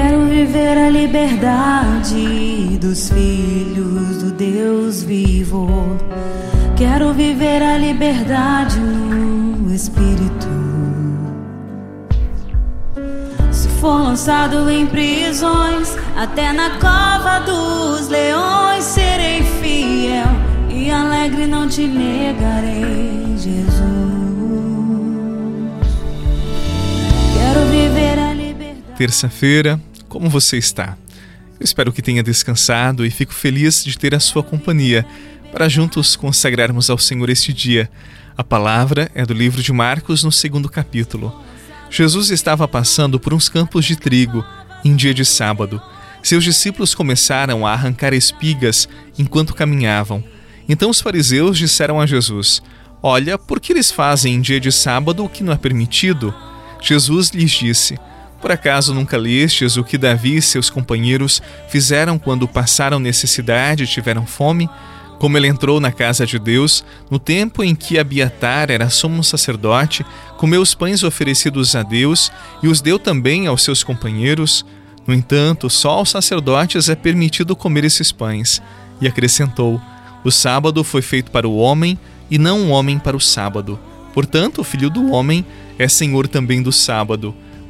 Quero viver a liberdade dos filhos do Deus vivo. Quero viver a liberdade no Espírito. Se for lançado em prisões, até na cova dos leões, serei fiel e alegre não te negarei, Jesus. Terça-feira, como você está? Eu espero que tenha descansado e fico feliz de ter a sua companhia para juntos consagrarmos ao Senhor este dia. A palavra é do livro de Marcos, no segundo capítulo. Jesus estava passando por uns campos de trigo em dia de sábado. Seus discípulos começaram a arrancar espigas enquanto caminhavam. Então os fariseus disseram a Jesus: Olha, por que eles fazem em dia de sábado o que não é permitido? Jesus lhes disse: Por acaso nunca lestes o que Davi e seus companheiros fizeram quando passaram necessidade e tiveram fome? Como ele entrou na casa de Deus, no tempo em que Abiatar era sumo sacerdote, comeu os pães oferecidos a Deus e os deu também aos seus companheiros. No entanto, só aos sacerdotes é permitido comer esses pães. E acrescentou: O sábado foi feito para o homem e não o homem para o sábado. Portanto, o filho do homem é senhor também do sábado.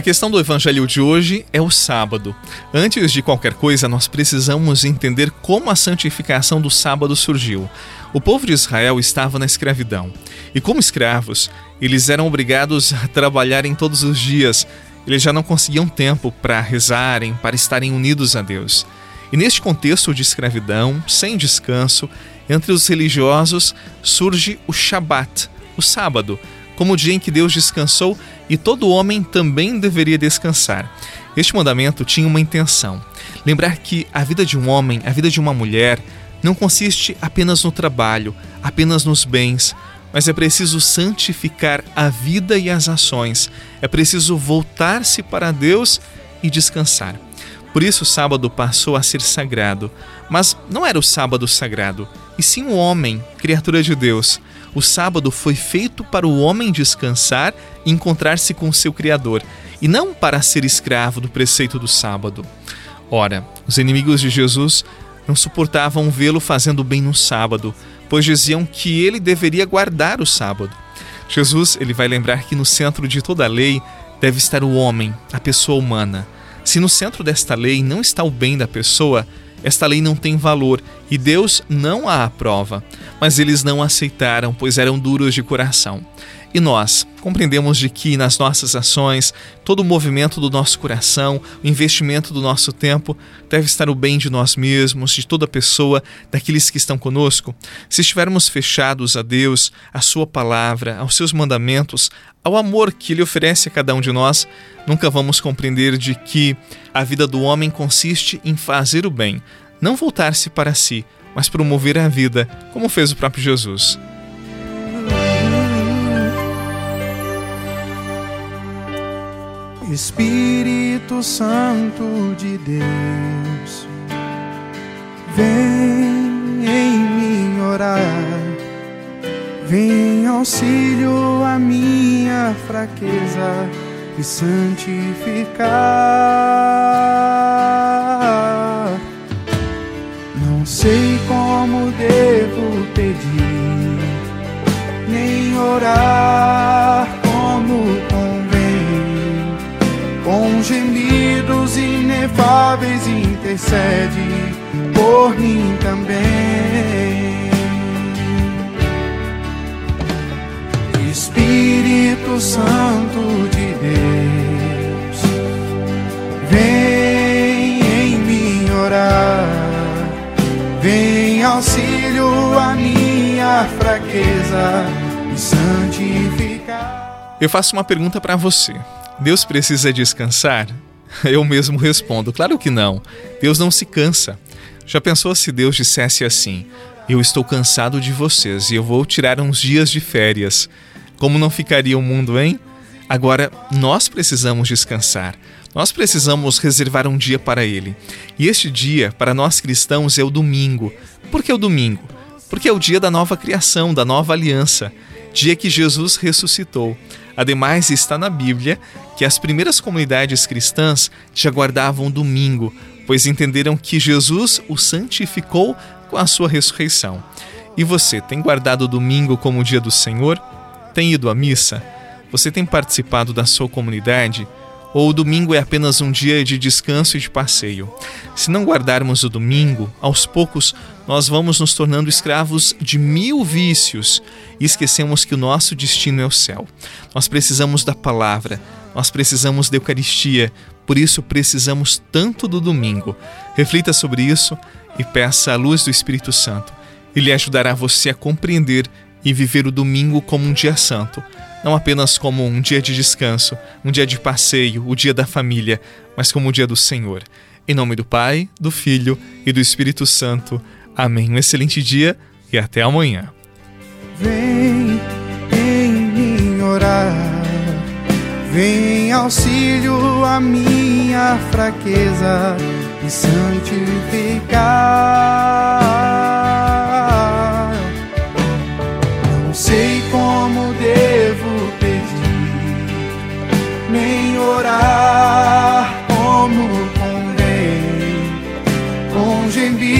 A questão do evangelho de hoje é o sábado. Antes de qualquer coisa, nós precisamos entender como a santificação do sábado surgiu. O povo de Israel estava na escravidão. E como escravos, eles eram obrigados a trabalharem todos os dias. Eles já não conseguiam tempo para rezarem, para estarem unidos a Deus. E neste contexto de escravidão, sem descanso, entre os religiosos surge o Shabat, o sábado, como o dia em que Deus descansou e todo homem também deveria descansar. Este mandamento tinha uma intenção: lembrar que a vida de um homem, a vida de uma mulher, não consiste apenas no trabalho, apenas nos bens, mas é preciso santificar a vida e as ações. É preciso voltar-se para Deus e descansar. Por isso o sábado passou a ser sagrado. Mas não era o sábado sagrado, e sim o homem, criatura de Deus. O sábado foi feito para o homem descansar e encontrar-se com seu Criador, e não para ser escravo do preceito do sábado. Ora, os inimigos de Jesus não suportavam vê-lo fazendo bem no sábado, pois diziam que ele deveria guardar o sábado. Jesus ele vai lembrar que no centro de toda a lei deve estar o homem, a pessoa humana. Se no centro desta lei não está o bem da pessoa, esta lei não tem valor e Deus não a aprova. Mas eles não aceitaram, pois eram duros de coração. E nós compreendemos de que nas nossas ações, todo o movimento do nosso coração, o investimento do nosso tempo, deve estar o bem de nós mesmos, de toda pessoa, daqueles que estão conosco. Se estivermos fechados a Deus, à Sua palavra, aos seus mandamentos, ao amor que Ele oferece a cada um de nós, nunca vamos compreender de que a vida do homem consiste em fazer o bem, não voltar-se para si, mas promover a vida, como fez o próprio Jesus. Espírito Santo de Deus, vem em mim orar, vem auxílio a minha fraqueza e santificar. Não sei como devo pedir, nem orar intercede por mim também. Espírito Santo de Deus, vem em mim orar, vem auxílio a minha fraqueza e santificar. Eu faço uma pergunta para você. Deus precisa descansar? Eu mesmo respondo: claro que não. Deus não se cansa. Já pensou se Deus dissesse assim: Eu estou cansado de vocês e eu vou tirar uns dias de férias? Como não ficaria o mundo, hein? Agora, nós precisamos descansar. Nós precisamos reservar um dia para Ele. E este dia, para nós cristãos, é o domingo. Por que o domingo? Porque é o dia da nova criação, da nova aliança, dia que Jesus ressuscitou. Ademais, está na Bíblia que as primeiras comunidades cristãs já guardavam domingo, pois entenderam que Jesus o santificou com a sua ressurreição. E você tem guardado o domingo como o dia do Senhor? Tem ido à missa? Você tem participado da sua comunidade? Ou o domingo é apenas um dia de descanso e de passeio? Se não guardarmos o domingo, aos poucos nós vamos nos tornando escravos de mil vícios e esquecemos que o nosso destino é o céu. Nós precisamos da palavra, nós precisamos da Eucaristia, por isso precisamos tanto do domingo. Reflita sobre isso e peça a luz do Espírito Santo. Ele ajudará você a compreender e viver o domingo como um dia santo, não apenas como um dia de descanso, um dia de passeio, o dia da família, mas como o dia do Senhor. Em nome do Pai, do Filho e do Espírito Santo. Amém. Um excelente dia e até amanhã. Vem em mim orar, vem auxílio a minha fraqueza e santificar. Não sei como devo pedir, nem orar como convém, com gemidos